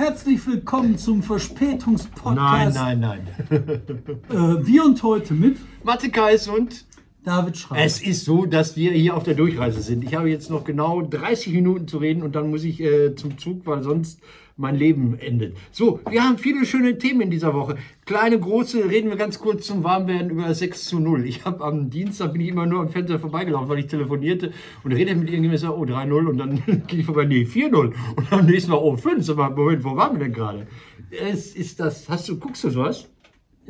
Herzlich willkommen zum Verspätungspodcast. Nein, nein, nein. Äh, wir und heute mit Mathe Kais und David Schreiber. es ist so, dass wir hier auf der Durchreise sind. Ich habe jetzt noch genau 30 Minuten zu reden und dann muss ich äh, zum Zug, weil sonst mein Leben endet. So, wir haben viele schöne Themen in dieser Woche. Kleine, große, reden wir ganz kurz zum Warmwerden über 6 zu 0. Ich habe am Dienstag bin ich immer nur am Fenster vorbeigelaufen, weil ich telefonierte und redete mit irgendjemandem, oh 3-0 und dann ging ich vorbei, nee, 4-0 und am nächsten Mal, oh 5. Aber Moment, wo waren wir denn gerade? Es ist das, hast du, guckst du sowas?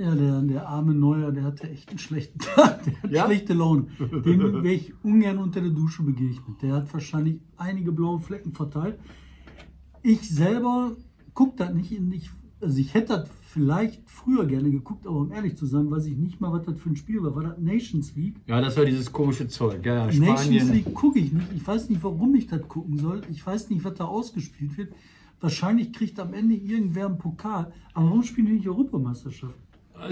ja, der, der arme Neuer, der hatte echt einen schlechten Tag. Der hat Ja? schlechte Laune. Dem wäre ich ungern unter der Dusche begegnet. Der hat wahrscheinlich einige blaue Flecken verteilt. Ich selber gucke das nicht. in- Ich, also ich hätte das vielleicht früher gerne geguckt, aber um ehrlich zu sein, weiß ich nicht mal, was das für ein Spiel war. War das Nations League? Ja, das war dieses komische Zeug. Ja, ja, Nations. League gucke ich nicht. Ich weiß nicht, warum ich das gucken soll. Ich weiß nicht, was da ausgespielt wird. Wahrscheinlich kriegt am Ende irgendwer einen Pokal. Aber warum spielen die nicht Europameisterschaft?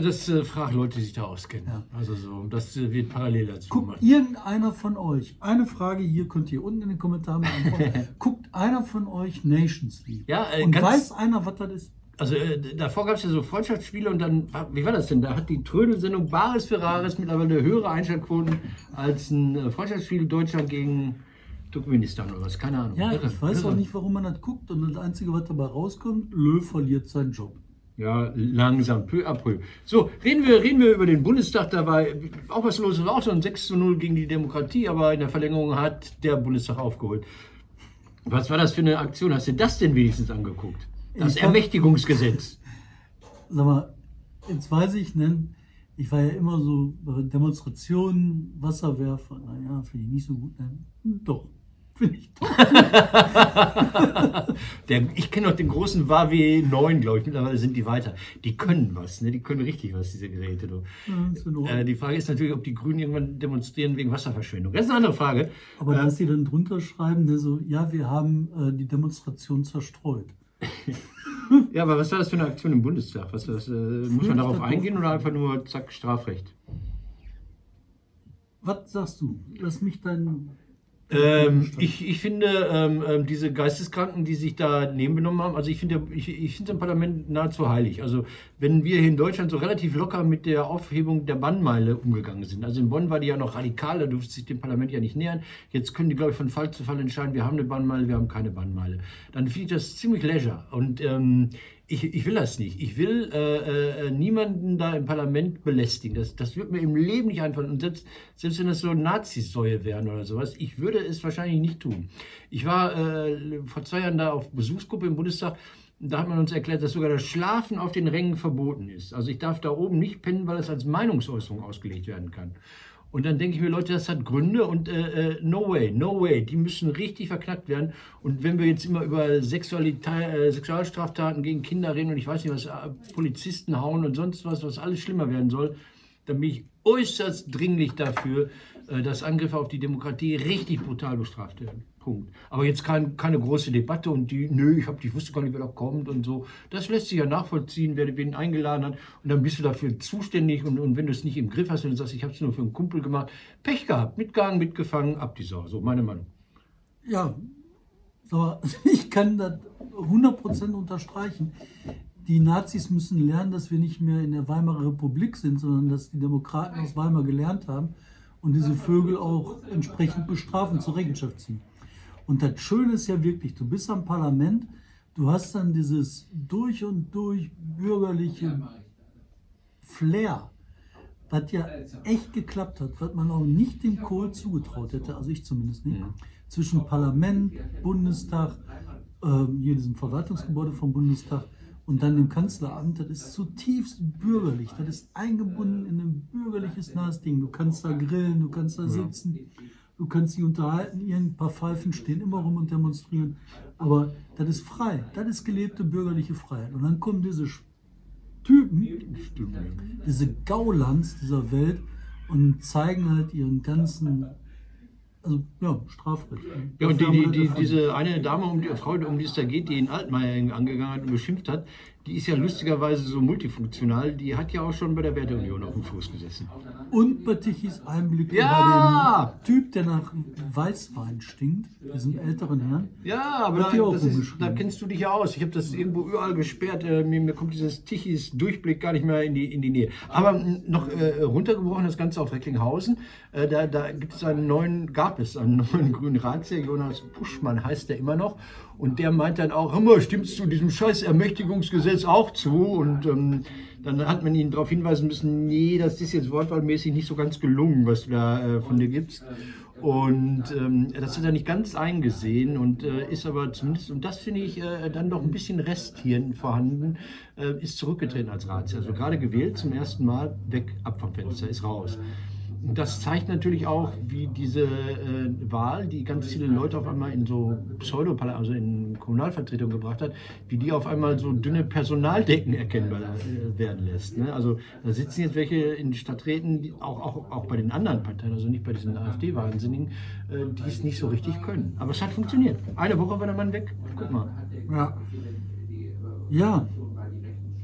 Das äh, fragt Leute, die sich da auskennen. Ja. Also so, das äh, wird parallel dazu Guckt gemacht. irgendeiner von euch, eine Frage hier könnt ihr unten in den Kommentaren beantworten. Guckt einer von euch Nations League? Ja, äh, Und ganz- weiß einer, was das ist? Also äh, davor gab es ja so Freundschaftsspiele und dann, wie war das denn? Da hat die Trödel-Sendung Bares für Rares mittlerweile höhere Einschaltquoten als ein äh, Freundschaftsspiel Deutschland gegen Turkmenistan oder was, keine Ahnung. Ja, Irre, ich weiß irre. auch nicht, warum man das guckt. Und das Einzige, was dabei rauskommt, Löw verliert seinen Job. Ja, langsam, peu à peu. So, reden wir, reden wir über den Bundestag. Da war auch was los, auch so ein 6 zu 0 gegen die Demokratie, aber in der Verlängerung hat der Bundestag aufgeholt. Was war das für eine Aktion? Hast du das denn wenigstens angeguckt? Das Ich hab- Ermächtigungsgesetz. Sag mal, jetzt weiß ich, ne, ich war ja immer so bei Demonstrationen, Wasserwerfer. Naja, finde ich nicht so gut. Ne? Doch, finde ich doch. Der, ich kenne noch den großen Huawei 9, glaube ich. Mittlerweile sind die weiter. Die können was, ne? Die können richtig was, diese Geräte. Du. Ja. Äh, die Frage ist natürlich, ob die Grünen irgendwann demonstrieren wegen Wasserverschwendung. Das ist eine andere Frage. Aber äh, dass sie dann drunter schreiben, ne, so, ja, wir haben äh, die Demonstration zerstreut. Ja, aber was war das für eine Aktion im Bundestag? Was, was, äh, muss man darauf eingehen oder einfach nur zack, Strafrecht? Was sagst du? Lass mich dein. Ähm, ich, ich finde, ähm, ähm, diese Geisteskranken, die sich da nebengenommen haben, also ich finde ich, ich finde im Parlament nahezu heilig. Also wenn wir hier in Deutschland so relativ locker mit der Aufhebung der Bannmeile umgegangen sind. Also in Bonn war die ja noch radikal, da durfte sich dem Parlament ja nicht nähern. Jetzt können die, glaube ich, von Fall zu Fall entscheiden, wir haben eine Bannmeile, wir haben keine Bannmeile. Dann finde ich das ziemlich leisure. Und ähm, ich, ich will das nicht. Ich will äh, äh, niemanden da im Parlament belästigen. Das, das wird mir im Leben nicht einfallen. Und selbst, selbst wenn das so Nazisäue wären oder sowas, ich würde es wahrscheinlich nicht tun. Ich war äh, vor zwei Jahren da auf Besuchsgruppe im Bundestag. Da hat man uns erklärt, dass sogar das Schlafen auf den Rängen verboten ist. Also ich darf da oben nicht pennen, weil es als Meinungsäußerung ausgelegt werden kann. Und dann denke ich mir, Leute, das hat Gründe und äh, äh, no way, no way. Die müssen richtig verknackt werden. Und wenn wir jetzt immer über Sexualität, äh, Sexualstraftaten gegen Kinder reden und ich weiß nicht, was äh, Polizisten hauen und sonst was, was alles schlimmer werden soll, dann bin ich äußerst dringlich dafür, dass Angriffe auf die Demokratie richtig brutal bestraft werden. Punkt. Aber jetzt kein, keine große Debatte und die, nö, ich, hab, ich wusste gar nicht, wer da kommt und so. Das lässt sich ja nachvollziehen, wer wen eingeladen hat. Und dann bist du dafür zuständig. Und, und wenn du es nicht im Griff hast und sagst, ich habe es nur für einen Kumpel gemacht, Pech gehabt, mitgegangen, mitgefangen, ab die Sau. So, meine Meinung. Ja, so, ich kann das 100% unterstreichen. Die Nazis müssen lernen, dass wir nicht mehr in der Weimarer Republik sind, sondern dass die Demokraten aus Weimar gelernt haben und diese Vögel auch entsprechend bestrafen, zur Rechenschaft ziehen. Und das Schöne ist ja wirklich, du bist am Parlament, du hast dann dieses durch und durch bürgerliche Flair, was ja echt geklappt hat, was man auch nicht dem Kohl zugetraut hätte, also ich zumindest nicht, zwischen Parlament, Bundestag, ähm, hier diesem Verwaltungsgebäude vom Bundestag und dann dem Kanzleramt, das ist zutiefst bürgerlich, das ist eingebunden in ein bürgerliches nahes Ding. Du kannst da grillen, du kannst da sitzen, du kannst dich unterhalten, irgendein paar Pfeifen stehen immer rum und demonstrieren, aber das ist frei, das ist gelebte bürgerliche Freiheit. Und dann kommen diese Typen, diese Gaulands dieser Welt und zeigen halt ihren ganzen, also ja, Strafrecht. Ja, und die, die, die, diese eine Dame, um die Frau, um die es da geht, die in Altmaier angegangen hat und beschimpft hat, die ist ja lustigerweise so multifunktional, die hat ja auch schon bei der Werteunion auf dem Fuß gesessen. Und bei Tichys Einblick ja! dem Typ, der nach Weißwein stinkt, diesem älteren Herrn. Ja, aber da, ist, da, kennst du dich ja aus. Ich habe das irgendwo überall gesperrt. Äh, mir, mir, kommt dieses Tichys Durchblick gar nicht mehr in die, in die Nähe. Aber noch äh, runtergebrochen das Ganze auf Recklinghausen. Äh, da da gibt es einen neuen, gab es einen neuen grünen Ratsherr, Jonas Puschmann heißt der immer noch. Und der meint dann auch, hör mal, stimmst du diesem scheiß Ermächtigungsgesetz auch zu? Und ähm, dann hat man ihn darauf hinweisen müssen, nee, das ist jetzt wortwahlmäßig nicht so ganz gelungen, was du da äh, von dir gibst. Und ähm, das hat er nicht ganz eingesehen und äh, ist aber zumindest, und das finde ich äh, dann doch ein bisschen Rest hier vorhanden, äh, ist zurückgetreten als Ratsherr. Also gerade gewählt zum ersten Mal, weg, ab vom Fenster, ist raus. Das zeigt natürlich auch, wie diese äh, Wahl, die ganz viele Leute auf einmal in so pseudo also in Kommunalvertretung gebracht hat, wie die auf einmal so dünne Personaldecken erkennbar äh, werden lässt. Ne? Also da sitzen jetzt welche in Stadträten, die auch, auch, auch bei den anderen Parteien, also nicht bei diesen AfD-Wahnsinnigen, äh, die es nicht so richtig können. Aber es hat funktioniert. Eine Woche war der Mann weg. Guck mal. Ja. Ja,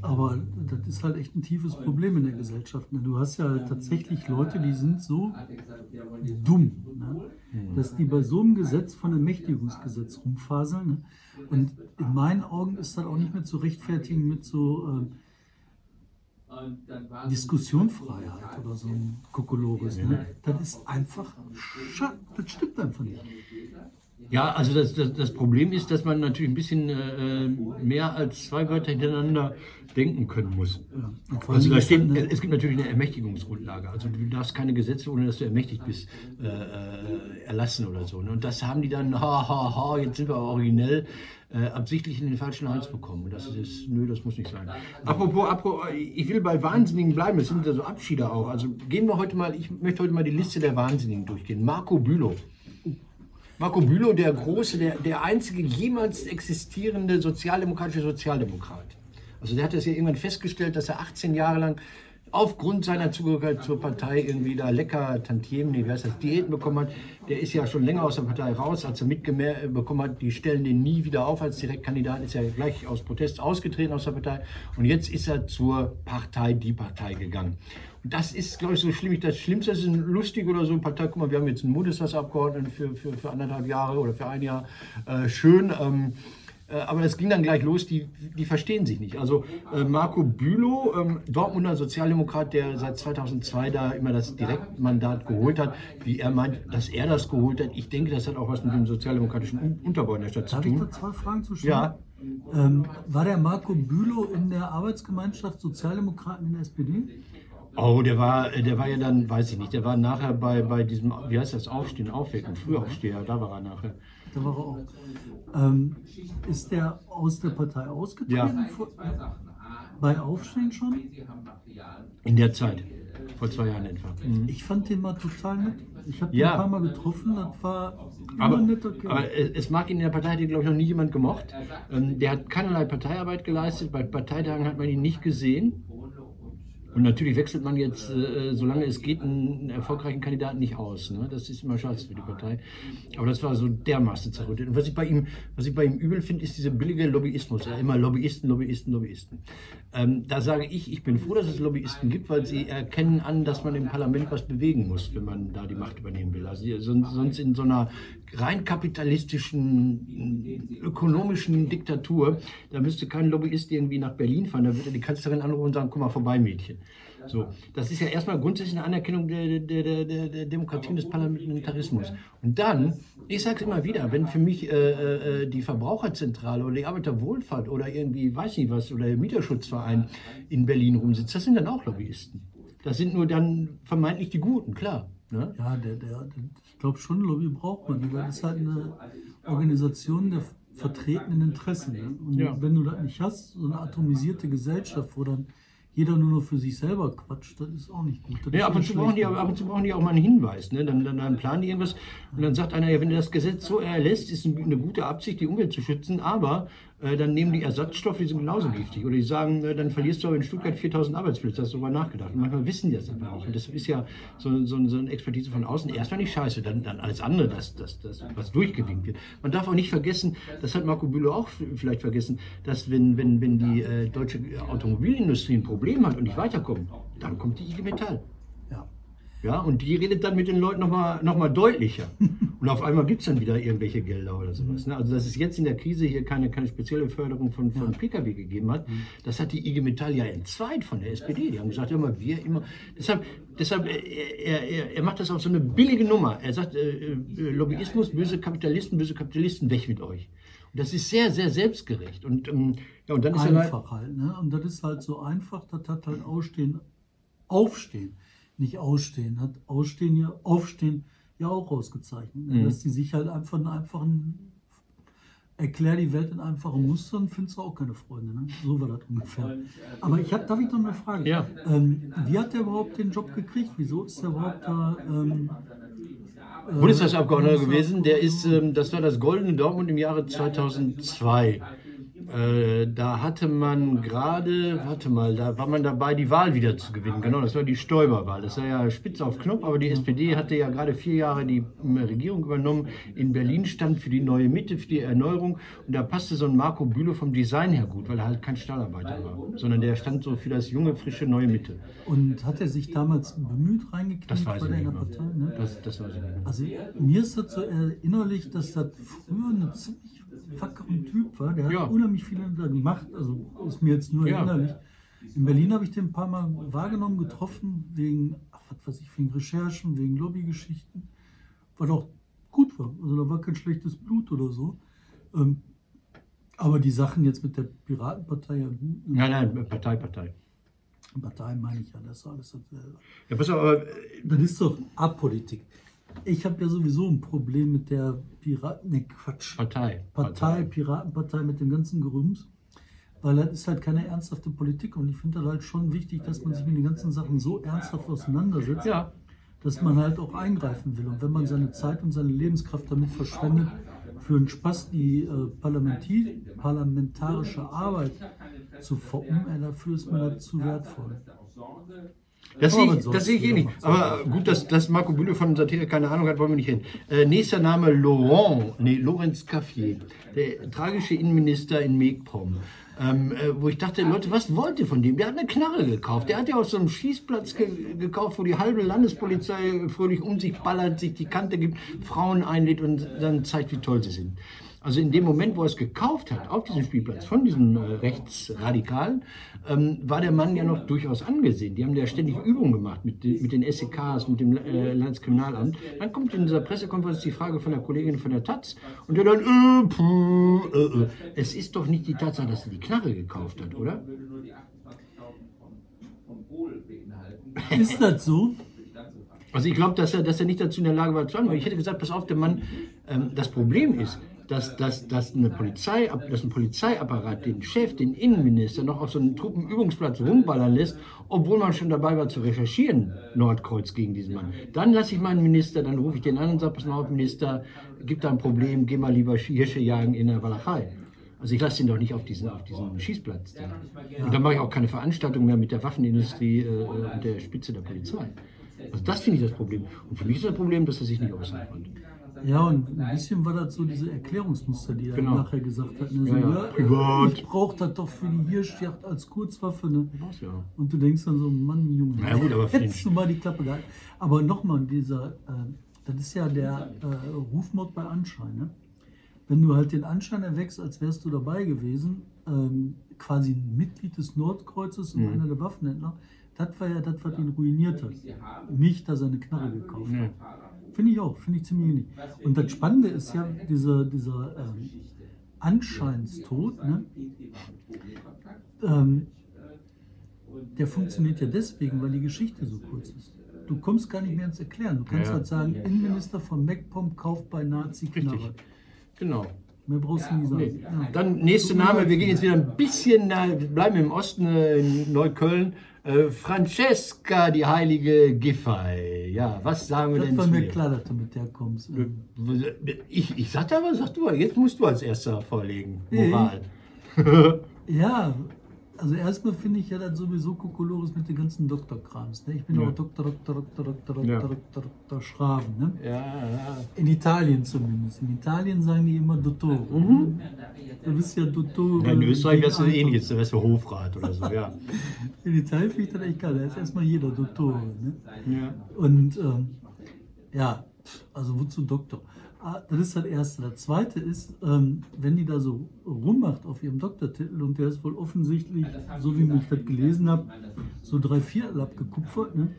aber das ist halt echt ein tiefes Problem in der Gesellschaft. Ne? Du hast ja halt tatsächlich Leute, die sind so dumm, ne? dass die bei so einem Gesetz von Ermächtigungsgesetz rumfaseln. Ne? Und in meinen Augen ist das auch nicht mehr zu rechtfertigen mit so äh, Diskussionfreiheit oder so ein Kokolores. Ne? Das ist einfach, das stimmt einfach nicht. Ja, also das, das, das, Problem ist, dass man natürlich ein bisschen äh, mehr als zwei Wörter hintereinander denken können muss. Ja. Also da steht, es gibt natürlich eine Ermächtigungsgrundlage. Also du darfst keine Gesetze, ohne dass du ermächtigt bist, äh, äh erlassen oder so. Ne? Und das haben die dann, ha, ha, ha, jetzt sind wir originell, äh, absichtlich in den falschen Hals bekommen. Und das ist, nö, das muss nicht sein. Apropos, apropos, ich will bei Wahnsinnigen bleiben, es sind ja so Abschiede auch. Also gehen wir heute mal, ich möchte heute mal die Liste der Wahnsinnigen durchgehen. Marco Bülow. Marco Bülow, der große, der, der einzige jemals existierende sozialdemokratische Sozialdemokrat. Also der hat das ja irgendwann festgestellt, dass er 18 Jahre lang aufgrund seiner Zugehörigkeit zur Partei irgendwie da lecker Tantiemen, nee, heißt das, Diäten bekommen hat. Der ist ja schon länger aus der Partei raus, als er mitbekommen hat, die stellen den nie wieder auf als Direktkandidat, ist ja gleich aus Protest ausgetreten aus der Partei. Und jetzt ist er zur Partei, die Partei gegangen das ist, glaube ich, so schlimm. Das Schlimmste ist lustig oder so eine Partei. Guck mal, wir haben jetzt einen Bundestagsabgeordneten für, für, für anderthalb Jahre oder für ein Jahr. Äh, schön. Ähm, äh, aber das ging dann gleich los, die, die verstehen sich nicht. Also äh, Marco Bülow, ähm, Dortmunder Sozialdemokrat, der seit 2002 da immer das Direktmandat geholt hat, wie er meint, dass er das geholt hat. Ich denke, das hat auch was mit dem sozialdemokratischen Unterbau in der Stadt Darf zu tun. Darf ich da zwei Fragen zu stellen? Ja. Ähm, war der Marco Bülow in der Arbeitsgemeinschaft Sozialdemokraten in der SPD? Oh, der war, der war ja dann, weiß ich nicht, der war nachher bei, bei diesem, wie heißt das, Aufstehen, Aufwecken, Frühaufsteher, da war er nachher. Da war er auch. Ähm, ist der aus der Partei ausgetreten? Ja. Bei Aufstehen schon? In der Zeit, vor zwei Jahren etwa. Mhm. Ich fand den mal total nett. Ich habe ihn ja. ein paar Mal getroffen, das war aber, netter Kerl. aber es mag ihn in der Partei, glaube ich, noch nie jemand gemocht. Ähm, der hat keinerlei Parteiarbeit geleistet, bei Parteitagen hat man ihn nicht gesehen. Und natürlich wechselt man jetzt, äh, solange es geht, einen erfolgreichen Kandidaten nicht aus. Ne? Das ist immer scheiße für die Partei. Aber das war so dermaßen zerrüttet. Und was ich bei ihm, was ich bei ihm übel finde, ist dieser billige Lobbyismus. Ja, immer Lobbyisten, Lobbyisten, Lobbyisten. Ähm, da sage ich, ich bin froh, dass es Lobbyisten gibt, weil sie erkennen an, dass man im Parlament was bewegen muss, wenn man da die Macht übernehmen will. Also sonst in so einer rein kapitalistischen, ökonomischen Diktatur, da müsste kein Lobbyist irgendwie nach Berlin fahren, da würde die Kanzlerin anrufen und sagen, komm mal vorbei, Mädchen. So, das ist ja erstmal grundsätzlich eine Anerkennung der, der, der, der Demokratie und des Parlamentarismus. Und dann, ich sage es immer wieder, wenn für mich äh, äh, die Verbraucherzentrale oder die Arbeiterwohlfahrt oder irgendwie, weiß nicht was, oder der Mieterschutzverein in Berlin rumsitzt, das sind dann auch Lobbyisten. Das sind nur dann vermeintlich die Guten, klar. Ne? Ja, der, der, ich glaube schon, Lobby braucht man. Das ist halt eine Organisation der vertretenen Interessen. Ne? Und ja. wenn du das nicht hast, so eine atomisierte Gesellschaft, wo dann jeder nur noch für sich selber quatscht, das ist auch nicht gut. Das ja, ab und, zu brauchen die, ab und zu brauchen die auch mal einen Hinweis. Ne? Dann, dann, dann planen die irgendwas und dann sagt einer, ja, wenn du das Gesetz so erlässt, ist eine gute Absicht, die Umwelt zu schützen, aber äh, dann nehmen die Ersatzstoffe, die sind genauso giftig. Oder die sagen, äh, dann verlierst du aber in Stuttgart 4000 Arbeitsplätze, hast du darüber nachgedacht. Und manchmal wissen die das einfach nicht. Und das ist ja so, so, so eine Expertise von außen. Erstmal nicht scheiße, dann, dann alles andere, das, das, das, was durchgewinkt wird. Man darf auch nicht vergessen, das hat Marco Bülow auch vielleicht vergessen, dass wenn, wenn, wenn die äh, deutsche Automobilindustrie ein Problem hat und nicht weiterkommt, dann kommt die IG Metall. Ja, und die redet dann mit den Leuten nochmal noch mal deutlicher. Und auf einmal gibt es dann wieder irgendwelche Gelder oder sowas. Ne? Also, dass es jetzt in der Krise hier keine, keine spezielle Förderung von, von ja. Pkw gegeben hat, mhm. das hat die IG Metall ja entzweit von der SPD. Die haben gesagt, ja, immer wir immer. Deshalb, deshalb er, er, er macht das auf so eine billige Nummer. Er sagt, äh, äh, Lobbyismus, böse Kapitalisten, böse Kapitalisten, weg mit euch. Und das ist sehr, sehr selbstgerecht. Und, ähm, ja, und dann ist einfach halt, halt, ne? Und das ist halt so einfach, das hat halt Ausstehen, Aufstehen nicht ausstehen. Hat Ausstehen ja, Aufstehen ja auch ausgezeichnet. Mhm. Dass die sich halt einfach einen einfachen, erklär die Welt in einfachen Mustern, findest du auch keine Freunde. Ne? So war das ungefähr. Aber ich habe, darf ich noch eine Frage? Ja. Ähm, wie hat der überhaupt den Job gekriegt? Wieso ist der überhaupt da? Ähm, äh, Bundestagsabgeordneter gewesen, der ist, ähm, das war das Goldene Dortmund im Jahre 2002. Äh, da hatte man gerade, warte mal, da war man dabei, die Wahl wieder zu gewinnen. Genau, das war die Stoiber-Wahl. Das war ja spitz auf Knopf, aber die SPD hatte ja gerade vier Jahre die äh, Regierung übernommen. In Berlin stand für die neue Mitte, für die Erneuerung. Und da passte so ein Marco Bülow vom Design her gut, weil er halt kein Stahlarbeiter war, sondern der stand so für das junge, frische, neue Mitte. Und hat er sich damals bemüht reingekriegt das weiß bei der in der Partei? Ne? Das, das weiß ich nicht. Also mir ist das so erinnerlich, dass das früher eine ziemlich wackeren Typ war. Der hat ja. unheimlich viel da gemacht. Also ist mir jetzt nur ja. erinnerlich. In Berlin habe ich den ein paar Mal wahrgenommen, getroffen, wegen, ach, was weiß ich, wegen Recherchen, wegen Lobbygeschichten. Was auch gut war. Also da war kein schlechtes Blut oder so. Ähm, aber die Sachen jetzt mit der Piratenpartei ja gut. Nein, nein, Partei, Partei. Partei meine ich ja, das ist alles dasselbe. Ja, pass auf, aber. Das ist doch Apolitik. Ich habe ja sowieso ein Problem mit der Piraten, ne Quatsch. Partei. Partei, Piratenpartei mit dem ganzen Gerüms. Weil das ist halt keine ernsthafte Politik und ich finde halt schon wichtig, dass man sich mit den ganzen Sachen so ernsthaft auseinandersetzt, ja. dass man halt auch eingreifen will. Und wenn man seine Zeit und seine Lebenskraft damit verschwendet, für einen Spaß die äh, parlamentarische Arbeit zu foppen, äh, dafür ist mir das zu wertvoll. Das sehe ich, das sehe ich eh nicht. Aber gut, dass, dass Marco Bülow von Satire keine Ahnung hat, wollen wir nicht hin. Äh, nächster Name Laurent, nee, Lorenz Caffier, der tragische Innenminister in Megpom. Ähm, äh, wo ich dachte, Leute, was wollt ihr von dem? Der hat eine Knarre gekauft. Der hat ja aus so einem Schießplatz ge gekauft, wo die halbe Landespolizei fröhlich um sich ballert, sich die Kante gibt, Frauen einlädt und dann zeigt, wie toll sie sind. Also in dem Moment, wo er es gekauft hat, auf diesem Spielplatz, von diesem äh, Rechtsradikalen, ähm, war der Mann ja noch durchaus angesehen. Die haben ja ständig Übungen gemacht mit, mit den SEKs, mit dem äh, Landeskriminalamt. Dann kommt in dieser Pressekonferenz die Frage von der Kollegin von der Taz und der dann, äh, puh, äh, äh. es ist doch nicht die Tatsache, dass er die Knarre gekauft hat, oder? Ist das so? Also ich glaube, dass er, dass er nicht dazu in der Lage war zu handeln. Ich hätte gesagt, pass auf, der Mann, ähm, das Problem ist, dass, dass, dass, eine Polizei, dass ein Polizeiapparat den Chef, den Innenminister noch auf so einem Truppenübungsplatz rumballern lässt, obwohl man schon dabei war zu recherchieren, Nordkreuz gegen diesen Mann. Dann lasse ich meinen Minister, dann rufe ich den an und sage, pass mal Minister, gibt da ein Problem, geh mal lieber Hirsche jagen in der Walachei. Also ich lasse ihn doch nicht auf diesen, auf diesen Schießplatz. Da. Und dann mache ich auch keine Veranstaltung mehr mit der Waffenindustrie äh, und der Spitze der Polizei. Also das finde ich das Problem. Und für mich ist das Problem, dass er sich nicht äußern konnte. Ja, und ein bisschen war das so diese Erklärungsmuster, die er genau. nachher gesagt hat. Ne? So, ja, ja. Privat. Ich brauche das doch für die Hirschjacht als Kurzwaffe. Ne? Ja. Und du denkst dann so, Mann, Junge, ja, gut, aber hättest du mal die Klappe gehalten. Aber nochmal, dieser, äh, das ist ja der äh, Rufmord bei Anschein. Ne? Wenn du halt den Anschein erwächst, als wärst du dabei gewesen, ähm, quasi ein Mitglied des Nordkreuzes und mhm. einer der Waffenhändler, das war ja das, was ihn ruiniert hat. Nicht, dass er eine Knarre gekauft hat. Finde ich auch, finde ich ziemlich ähnlich. Und das Spannende ist ja dieser, dieser ähm, Anscheinstod, ne? ähm, der funktioniert ja deswegen, weil die Geschichte so kurz ist. Du kommst gar nicht mehr ins Erklären. Du kannst ja. halt sagen, Innenminister von MacPom kauft bei Nazi Knarre. Genau. Mehr brauchst du nie sagen. Nee. Ja. Dann nächster Name, wir gehen jetzt wieder ein bisschen, äh, bleiben im Osten, äh, in Neukölln. Äh, Francesca, die heilige Giffey. Ja, was sagen wir Das denn war zu mir ihr? klar, dass du mit der kommst. Ich, ich sagte aber, sag du, jetzt musst du als erster vorlegen. Nee. Moral. Ja, also erstmal finde ich ja dann sowieso Kokolores mit den ganzen Doktorkrams. Ne? Ich bin Ja. auch Doktor, Doktor, Doktor, Doktor, Ja. Doktor, Doktor, Doktor Schraven. Ne? Ja, ja. In Italien zumindest. In Italien sagen die immer Dottore. Du bist ja Dottore. Mhm. Ja, in Österreich wärst du gegen ähnlich, jetzt wärst du Hofrat oder so, ja. In Italien finde ich das echt geil. Da ist erstmal jeder Dottore. Ne? ja. Und ähm, ja, also wozu Doktor? Ah, Das ist das Erste. Das Zweite ist, ähm, wenn die da so rummacht auf ihrem Doktortitel und der ist wohl offensichtlich, so wie ich das gelesen habe, so drei Viertel abgekupfert, ne?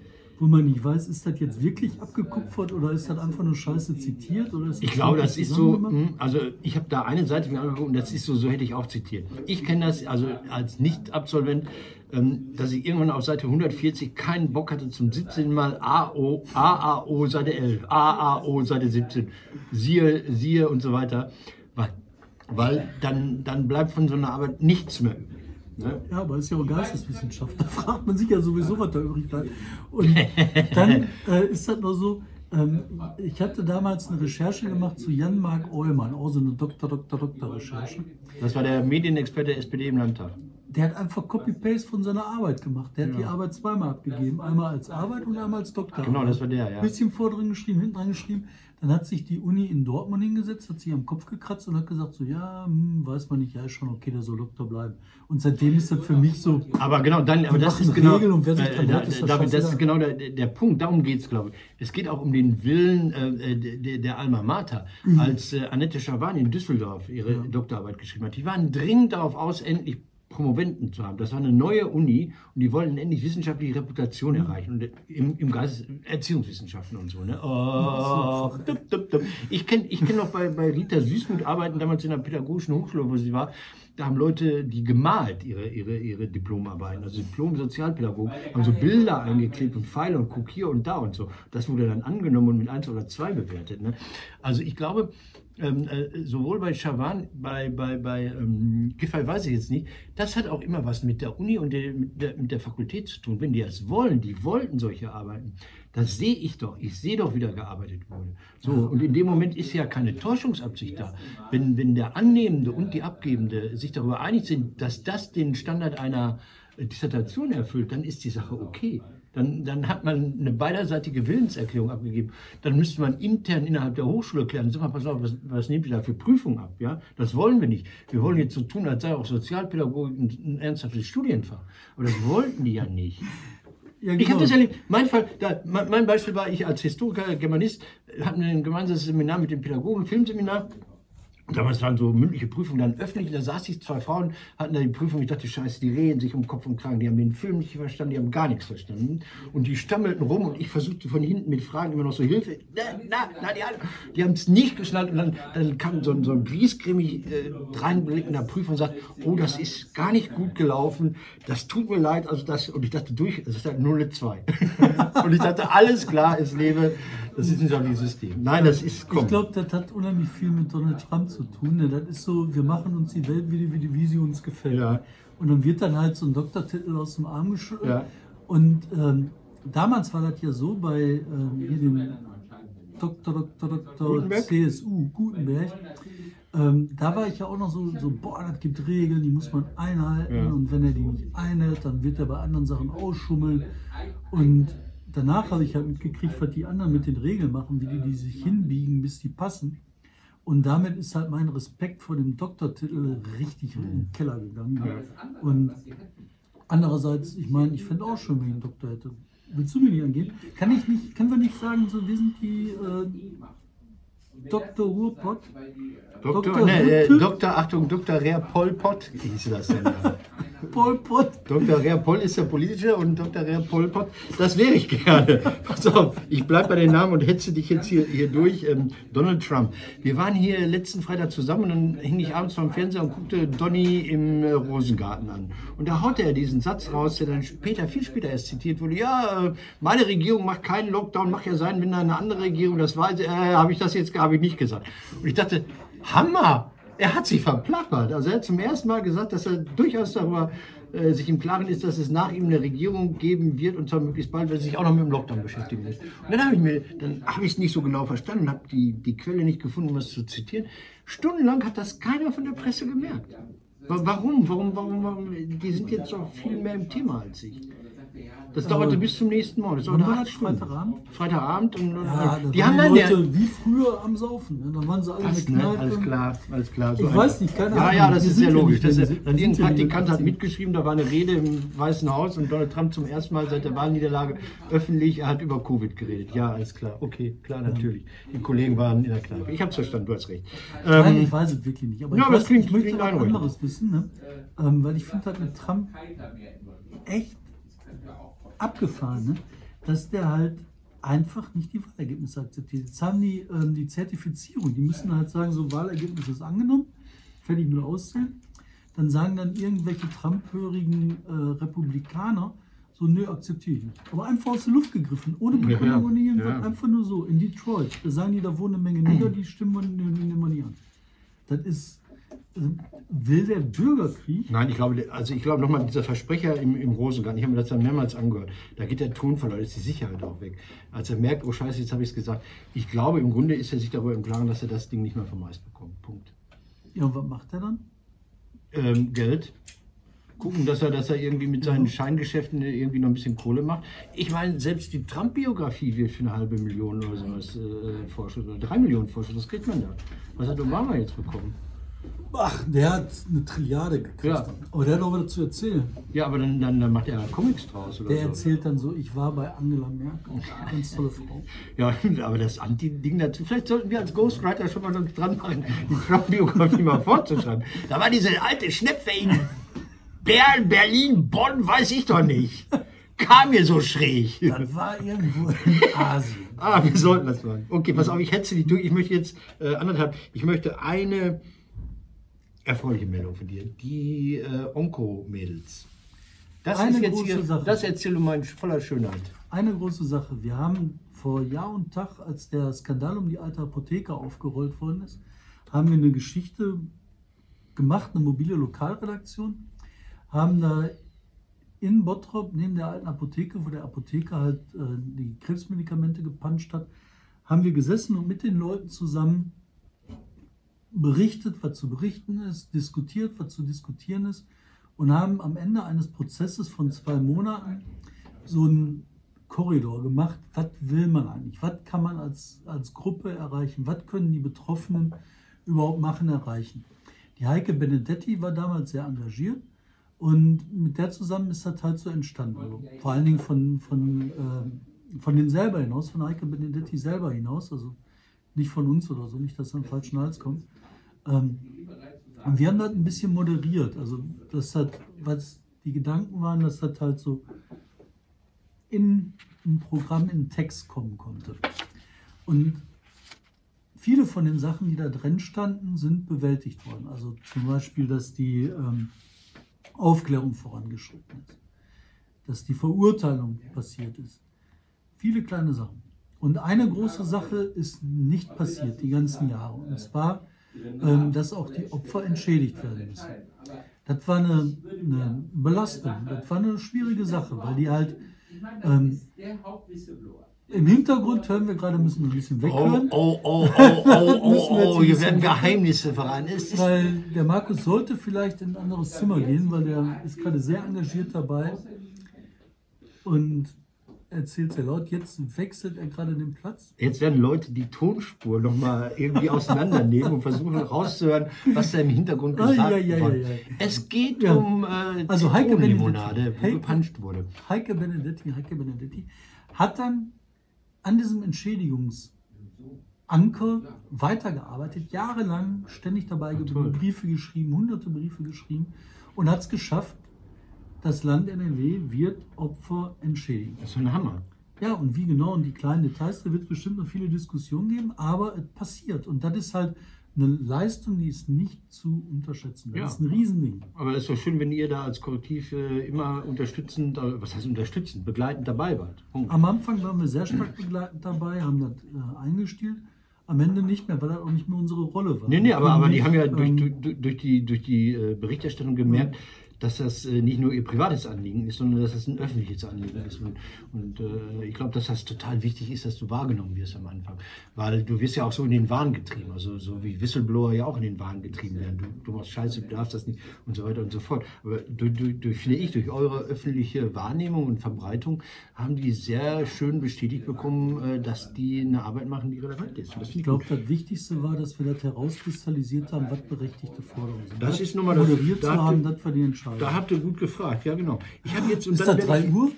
wo man nicht weiß, ist das jetzt wirklich abgekupfert oder ist das einfach nur scheiße zitiert? Oder ist Ich glaube, das ist so, mh, also ich habe da eine Seite mir angeguckt und das ist so, so hätte ich auch zitiert. Ich kenne das also als Nicht-Absolvent, dass ich irgendwann auf Seite 140 keinen Bock hatte zum 17. Mal AO, AAO Seite 11, AAO Seite 17, siehe, siehe und so weiter, weil, weil dann, dann bleibt von so einer Arbeit nichts mehr übrig. Ne? Ja, aber ist ja auch Geisteswissenschaft. Da fragt man sich ja sowieso, was da übrig bleibt. Und dann äh, ist das nur so, ähm, ich hatte damals eine Recherche gemacht zu Jan-Marc Eumann, auch so eine Doktor, Doktor, Doktor-Recherche. Das war der Medienexperte der SPD im Landtag. Der hat einfach Copy-Paste von seiner Arbeit gemacht. Der hat die Arbeit zweimal abgegeben. Einmal als Arbeit und einmal als Doktor. Genau, das war der, ja. Bisschen vor drin geschrieben, hinten dran geschrieben. Dann hat sich die Uni in Dortmund hingesetzt, hat sich am Kopf gekratzt und hat gesagt, so ja, hm, weiß man nicht, ja, ist schon okay, der soll Doktor bleiben. Und seitdem ist das für mich so, Aber genau, dann, aber das ist genau, Regeln und wer sich äh, hält, ist David, das scheißegal. ist genau der, der Punkt. Darum geht es, glaube ich. Es geht auch um den Willen äh, der- der, der Alma Mater. Mhm. Als äh, Annette Schawan in Düsseldorf ihre Doktorarbeit geschrieben hat, die waren dringend darauf aus, endlich Promoventen zu haben. Das war eine neue Uni und die wollten endlich wissenschaftliche Reputation Mhm. erreichen. Und im, im Geist Erziehungswissenschaften und so. Ne? Oh, dup, dup, dup. Ich kenne ich kenn noch bei, bei Rita Süßmuth arbeiten, damals in der pädagogischen Hochschule, wo sie war. Da haben Leute, die gemalt ihre, ihre, ihre Diplomarbeiten, also Diplom-Sozialpädagogen, haben so Bilder eingeklebt und Pfeile und guck hier und da und so. Das wurde dann angenommen und mit eins oder zwei bewertet. Ne? Also ich glaube, ähm, äh, sowohl bei Chavan, bei, bei, bei ähm, Giffey weiß ich jetzt nicht, das hat auch immer was mit der Uni und der, mit, der, mit der Fakultät zu tun. Wenn die das wollen, die wollten solche Arbeiten, das sehe ich doch. Ich sehe doch, wie da gearbeitet wurde. So, und in dem Moment ist ja keine Täuschungsabsicht da. Wenn, wenn der Annehmende und die Abgebende sich darüber einig sind, dass das den Standard einer Dissertation erfüllt, dann ist die Sache okay. Dann, dann hat man eine beiderseitige Willenserklärung abgegeben. Dann müsste man intern innerhalb der Hochschule klären, sag mal, pass auf, was, was nehmt ihr da für Prüfungen ab? Ja? Das wollen wir nicht. Wir wollen jetzt so tun, als sei auch Sozialpädagogik ein, ein ernsthaftes Studienfach. Aber das wollten die ja nicht. ja, Ich genau. habe das erlebt. Mein Fall, da, mein Beispiel war, ich als Historiker, Germanist, hatten ein gemeinsames Seminar mit den Pädagogen, Filmseminar. Damals waren so mündliche Prüfungen dann öffentlich. Da saß ich, zwei Frauen hatten da die Prüfung. Ich dachte, Scheiße, die reden sich um Kopf und Kragen. Die haben den Film nicht verstanden, die haben gar nichts verstanden. Und die stammelten rum und ich versuchte von hinten mit Fragen immer noch so Hilfe. Na, na, na, die, haben- die haben es nicht geschnallt. Und dann, dann kam so ein, so ein griesgrämig äh, reinblickender Prüfer und sagt, oh, das ist gar nicht gut gelaufen. Das tut mir leid. Also das, und ich dachte, durch, es ist halt 0,2. und ich dachte, alles klar, es lebe das wissenschaftliche System. Nein, das ist, komm. Ich glaube, das hat unheimlich viel mit Donald Trump zu tun. Ne? Das ist so, wir machen uns die Welt, wie, wie, wie sie uns gefällt. Ja. Und dann wird dann halt so ein Doktortitel aus dem Arm geschüttelt. Ja. Und ähm, damals war das ja so bei ähm, hier dem Doktor, Doktor, Doktor Gutenberg? CSU, Gutenberg. Ähm, da war ich ja auch noch so, so, boah, das gibt Regeln, die muss man einhalten. Ja. Und wenn er die nicht einhält, dann wird er bei anderen Sachen ausschummeln. Und danach habe ich halt mitgekriegt, was die anderen mit den Regeln machen, wie die, die sich hinbiegen, bis die passen. Und damit ist halt mein Respekt vor dem Doktortitel richtig in den Keller gegangen. Und andererseits, ich meine, ich fände auch schon, wenn ich einen Doktor hätte. Willst du mir nicht angehen? Kann ich nicht, können wir nicht sagen, so wir sind die äh, Dr. Ruhrpott? Doktor, Dr. äh, Rutte? Doktor, Achtung, Dr. Rea Pol Pot hieß das denn ja. Pol Pot? Dr. Rea Pol ist der politische und Dr. Rea Pol Pot, das wäre ich gerne. Pass auf, ich bleibe bei den Namen und hetze dich jetzt hier, hier durch. Ähm, Donald Trump. Wir waren hier letzten Freitag zusammen und dann hing ich abends vorm Fernseher und guckte Donny im äh, Rosengarten an. Und da haute er diesen Satz raus, der dann später, viel später erst zitiert wurde. Ja, äh, meine Regierung macht keinen Lockdown, macht ja sein, wenn da eine andere Regierung das weiß, äh, habe ich das jetzt habe ich nicht gesagt. Und ich dachte, Hammer! Er hat sich verplappert. Also er hat zum ersten Mal gesagt, dass er durchaus darüber äh, sich im Klaren ist, dass es nach ihm eine Regierung geben wird und zwar möglichst bald, weil er sich auch noch mit dem Lockdown beschäftigen wird. Und dann habe ich mir, dann habe ich es nicht so genau verstanden, habe die, die Quelle nicht gefunden, um es zu zitieren. Stundenlang hat das keiner von der Presse gemerkt. Warum? Warum, warum, warum? Die sind jetzt doch viel mehr im Thema als ich. Das dauerte bis zum nächsten Morgen. Das dauerte acht Freitagabend? Freitagabend. Und, ja, die haben dann Leute ja, wie früher am Saufen. Ne? Dann waren sie alle mit ne? Alles klar, alles klar. So ich weiß nicht, keine Ahnung. Ja, ja, das ist sehr logisch. Das ist, dann irgendein Praktikant hat mitgeschrieben, da war eine Rede im Weißen Haus und Donald Trump zum ersten Mal seit der Wahlniederlage öffentlich, er hat über Covid geredet. Ja, alles klar. Okay, klar, natürlich. Die Kollegen waren in der Kneipe. Ich habe es verstanden, du hast recht. Nein, ähm, ich weiß es wirklich nicht. Aber ja, ich, weiß, klingt, ich möchte was anderes wissen, ne? ähm, weil ich finde halt mit Trump echt abgefahren, ne? dass der halt einfach nicht die Wahlergebnisse akzeptiert. Jetzt haben die ähm, die Zertifizierung, die müssen halt sagen, so Wahlergebnis ist angenommen, fertig nur auszählen. Dann sagen dann irgendwelche Trump-hörigen äh, Republikaner, so, nö, akzeptiere ich nicht. Aber einfach aus der Luft gegriffen, ohne Begründung ja, irgendwas, ja. einfach nur so. In Detroit, da sagen die, da wohnen eine Menge Neger, die stimmen wir, nehmen wir an. Das ist, Will der Bürgerkrieg? Nein, ich glaube, also ich glaube nochmal, dieser Versprecher im, im Rosengarten, ich habe mir das dann mehrmals angehört, da geht der Ton verloren, ist die Sicherheit auch weg. Als er merkt, oh Scheiße, jetzt habe ich es gesagt. Ich glaube, im Grunde ist er sich darüber im Klaren, dass er das Ding nicht mehr vom Eis bekommt. Punkt. Ja, und was macht er dann? Ähm, Geld. Gucken, dass er, dass er irgendwie mit seinen Scheingeschäften irgendwie noch ein bisschen Kohle macht. Ich meine, selbst die Trump-Biografie wird für eine halbe Million oder sowas äh, Vorschuss, oder drei Millionen Vorschuss, was kriegt man da? Was hat Obama jetzt bekommen? Ach, der hat eine Trilliarde gekriegt. Ja. Aber der hat auch wieder zu erzählen. Ja, aber dann, dann, dann macht er Comics draus. Oder der so. erzählt dann so, ich war bei Angela Merkel. Ganz tolle Frau. Ja, aber das Anti-Ding dazu, vielleicht sollten wir als Ghostwriter schon mal dran machen, die Trump-Biografie mal vorzuschreiben. Da war diese alte Schnepfe in Bern, Berlin, Bonn, weiß ich doch nicht. Kam mir so schräg. Das war irgendwo in Asien. ah, wir sollten das machen. Okay, pass auf, ich hetze die durch. Ich möchte jetzt äh, anderthalb. Ich möchte eine erfreuliche Meldung von dir. Die äh, Onko-Mädels. Das Eine ist jetzt große hier, Sache. das erzählst du mal in voller Schönheit. Eine große Sache. Wir haben vor Jahr und Tag, als der Skandal um die alte Apotheke aufgerollt worden ist, haben wir eine Geschichte gemacht, eine mobile Lokalredaktion, haben da in Bottrop, neben der alten Apotheke, wo der Apotheker halt äh, die Krebsmedikamente gepanscht hat, haben wir gesessen und mit den Leuten zusammen berichtet, was zu berichten ist, diskutiert, was zu diskutieren ist und haben am Ende eines Prozesses von zwei Monaten so einen Korridor gemacht. Was will man eigentlich? Was kann man als, als Gruppe erreichen? Was können die Betroffenen überhaupt machen, erreichen? Die Heike Benedetti war damals sehr engagiert und mit der zusammen ist das halt so entstanden. Also vor allen Dingen von, von, äh, von denen selber hinaus, von Heike Benedetti selber hinaus, also nicht von uns oder so, nicht, dass er einen falschen Hals kommt. Ähm, und wir haben das ein bisschen moderiert. Also das hat, was die Gedanken waren, dass das halt so in ein Programm in Text kommen konnte. Und viele von den Sachen, die da drin standen, sind bewältigt worden. Also zum Beispiel, dass die ähm, Aufklärung vorangeschritten ist, dass die Verurteilung passiert ist. Viele kleine Sachen. Und eine große Sache ist nicht passiert die ganzen Jahre. Und zwar ähm, dass auch die Opfer entschädigt werden müssen. Das war eine, eine Belastung, das war eine schwierige Sache, weil die halt ähm, im Hintergrund hören wir gerade, müssen wir ein bisschen weghören. Oh, oh, oh, oh, oh, oh, hier werden Geheimnisse verraten. Weil der Markus sollte vielleicht in ein anderes Zimmer gehen, weil er ist gerade sehr engagiert dabei. Und erzählt sehr laut. Jetzt wechselt er gerade den Platz. Jetzt werden Leute die Tonspur nochmal irgendwie auseinandernehmen und versuchen rauszuhören, was da im Hintergrund gesagt ah, ja, ja, ja, ja, Es geht um äh, also Heike Limonade, wo Heike, gepanscht wurde. Heike Benedetti, Heike Benedetti hat dann an diesem Entschädigungs Anker weitergearbeitet, jahrelang ständig dabei geblieben, Briefe geschrieben, hunderte Briefe geschrieben und hat es geschafft, das Land NRW wird Opfer entschädigen. Das ist ein Hammer. Ja, und wie genau und die kleinen Details, da wird es bestimmt noch viele Diskussionen geben, aber es passiert. Und das ist halt eine Leistung, die ist nicht zu unterschätzen. Das ja. ist ein Riesending. Aber es ist doch schön, wenn ihr da als Korrektiv äh, immer unterstützend, äh, was heißt unterstützend, begleitend dabei wart. Punkt. Am Anfang waren wir sehr stark begleitend dabei, haben das äh, eingestellt. am Ende nicht mehr, weil das auch nicht mehr unsere Rolle war. Nee, nee, aber, aber die haben ja durch, ähm, durch, durch die, durch die äh, Berichterstattung gemerkt, dass das äh, nicht nur ihr privates Anliegen ist, sondern dass das ein öffentliches Anliegen ist. Und, und äh, ich glaube, dass das total wichtig ist, dass du wahrgenommen wirst am Anfang. Weil du wirst ja auch so in den Wahn getrieben, also so wie Whistleblower ja auch in den Wahn getrieben werden. Du, du machst Scheiße, du darfst das nicht und so weiter und so fort. Aber durch, durch, durch, finde ich, durch eure öffentliche Wahrnehmung und Verbreitung haben die sehr schön bestätigt bekommen, äh, dass die eine Arbeit machen, die relevant ist. ich glaube, das Wichtigste war, dass wir das herauskristallisiert haben, was berechtigte Forderungen sind. Das ist nochmal das. Moderiert zu haben, das war die Entscheidung. Da habt ihr gut gefragt, ja genau. Ich habe jetzt und Ist das 3 Uhr?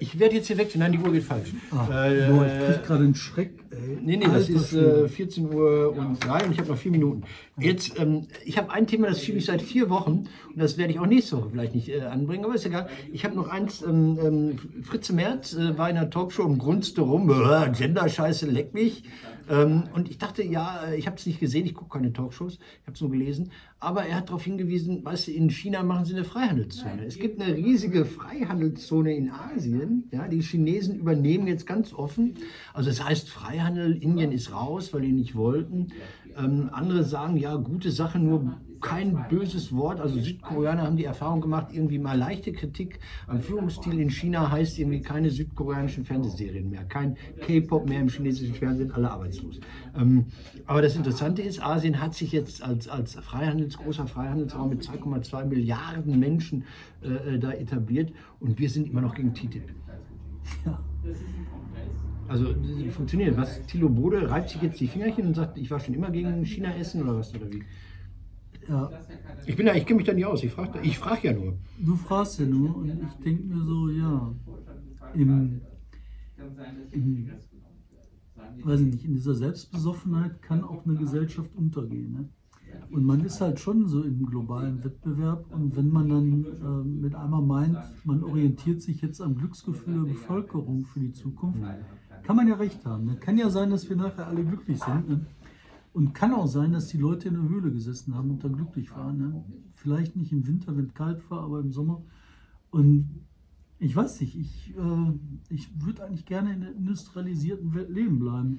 Ich werde jetzt hier weg. Nein, die Uhr geht falsch. Ah, äh, boah, ich krieg gerade einen Schreck. Ey. Nee, nee, das ist äh, 14 Uhr und 3 und ich habe noch vier Minuten. Jetzt, ähm, ich habe ein Thema, das schiebe ich seit vier Wochen und das werde ich auch nächste Woche vielleicht nicht äh, anbringen, aber ist egal. Ich habe noch eins, ähm, ähm, Fritze Merz äh, war in einer Talkshow und grunzte rum, äh, Gender-Scheiße, leck mich. Ähm, und ich dachte, ja, äh, ich habe es nicht gesehen, ich gucke keine Talkshows, ich habe es nur gelesen. Aber er hat darauf hingewiesen, weißt du, in China machen sie eine Freihandelszone. Es gibt eine riesige Freihandelszone in Asien. Ja, die Chinesen übernehmen jetzt ganz offen. Also das heißt Freihandel, Indien ist raus, weil die nicht wollten. Ähm, andere sagen, ja, gute Sache, nur kein böses Wort. Also Südkoreaner haben die Erfahrung gemacht, irgendwie mal leichte Kritik am Führungsstil in China heißt irgendwie keine südkoreanischen Fernsehserien mehr, kein K-Pop mehr im chinesischen Fernsehen, alle arbeitslos. Ähm, aber das Interessante ist, Asien hat sich jetzt als, als Freihandels, großer Freihandelsraum mit 2,2 Milliarden Menschen äh, äh, da etabliert und wir sind immer noch gegen TTIP. Ja. Also funktioniert. Was Thilo Bode reibt sich jetzt die Fingerchen und sagt, ich war schon immer gegen China essen oder was oder wie? Ja. Ich bin da, ich kenne mich da nicht aus. Ich frage ich frag ja nur. Du fragst ja nur und ich denke mir so, ja, im, im, weiß ich nicht, in dieser Selbstbesoffenheit kann auch eine Gesellschaft untergehen. Ne? Und man ist halt schon so im globalen Wettbewerb und wenn man dann äh, mit einmal meint, man orientiert sich jetzt am Glücksgefühl der Bevölkerung für die Zukunft, kann man ja recht haben. Ne? Kann ja sein, dass wir nachher alle glücklich sind. Ne? Und kann auch sein, dass die Leute in der Höhle gesessen haben und da glücklich waren. Ne? Vielleicht nicht im Winter, wenn es kalt war, aber im Sommer. Und ich weiß nicht, ich, äh, ich würde eigentlich gerne in der industrialisierten Welt leben bleiben.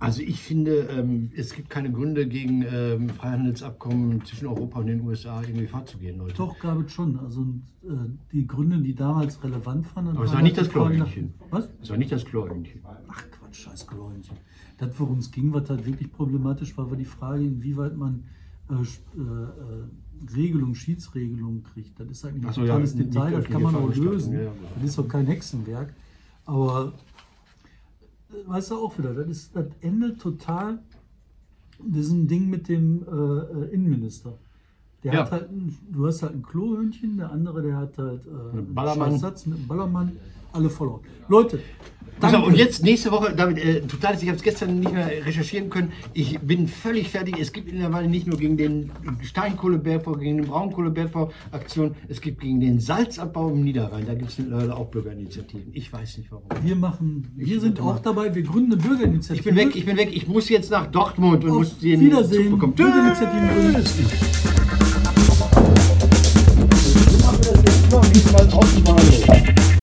Also ich finde, ähm, es gibt keine Gründe gegen ähm, Freihandelsabkommen zwischen Europa und den USA irgendwie vorzugehen, Leute. Doch, gab es schon. Also äh, die Gründe, die damals relevant fanden. Aber es war nicht das Chlorhühnchen. Was? Es war nicht das Chlorhühnchen. Ach Quatsch, scheiß Chlorhühnchen. Das, worum es ging, was halt wirklich problematisch war, war die Frage, inwieweit man äh, äh, äh Regelung, Schiedsregelungen kriegt. Das ist eigentlich ein so, totales ja, Detail, das kann man auch lösen. Ja, ja. Das ist doch kein Hexenwerk. Aber weißt du auch wieder, das, ist, das endet total diesem Ding mit dem äh, Innenminister. Der ja. hat halt, ein, du hast halt ein Klohhühnchen, der andere, der hat halt äh, einen Ballermann. Satz mit einem Ballermann, alle verloren. Leute, Danke. und jetzt nächste Woche, damit, äh, total, ich habe es gestern nicht mehr recherchieren können. Ich bin völlig fertig. Es gibt mittlerweile nicht nur gegen den Steinkohlebergbau, gegen den Braunkohlebergbau Aktion, es gibt gegen den Salzabbau im Niederrhein. Da gibt es mittlerweile auch Bürgerinitiativen. Ich weiß nicht warum. Wir machen, wir ich sind auch dabei, wir gründen eine Bürgerinitiative. Ich bin weg, ich bin weg. Ich muss jetzt nach Dortmund und Auf muss den Wiedersehen. Zug bekommen. Bürgerinitiativen gründen. Wir machen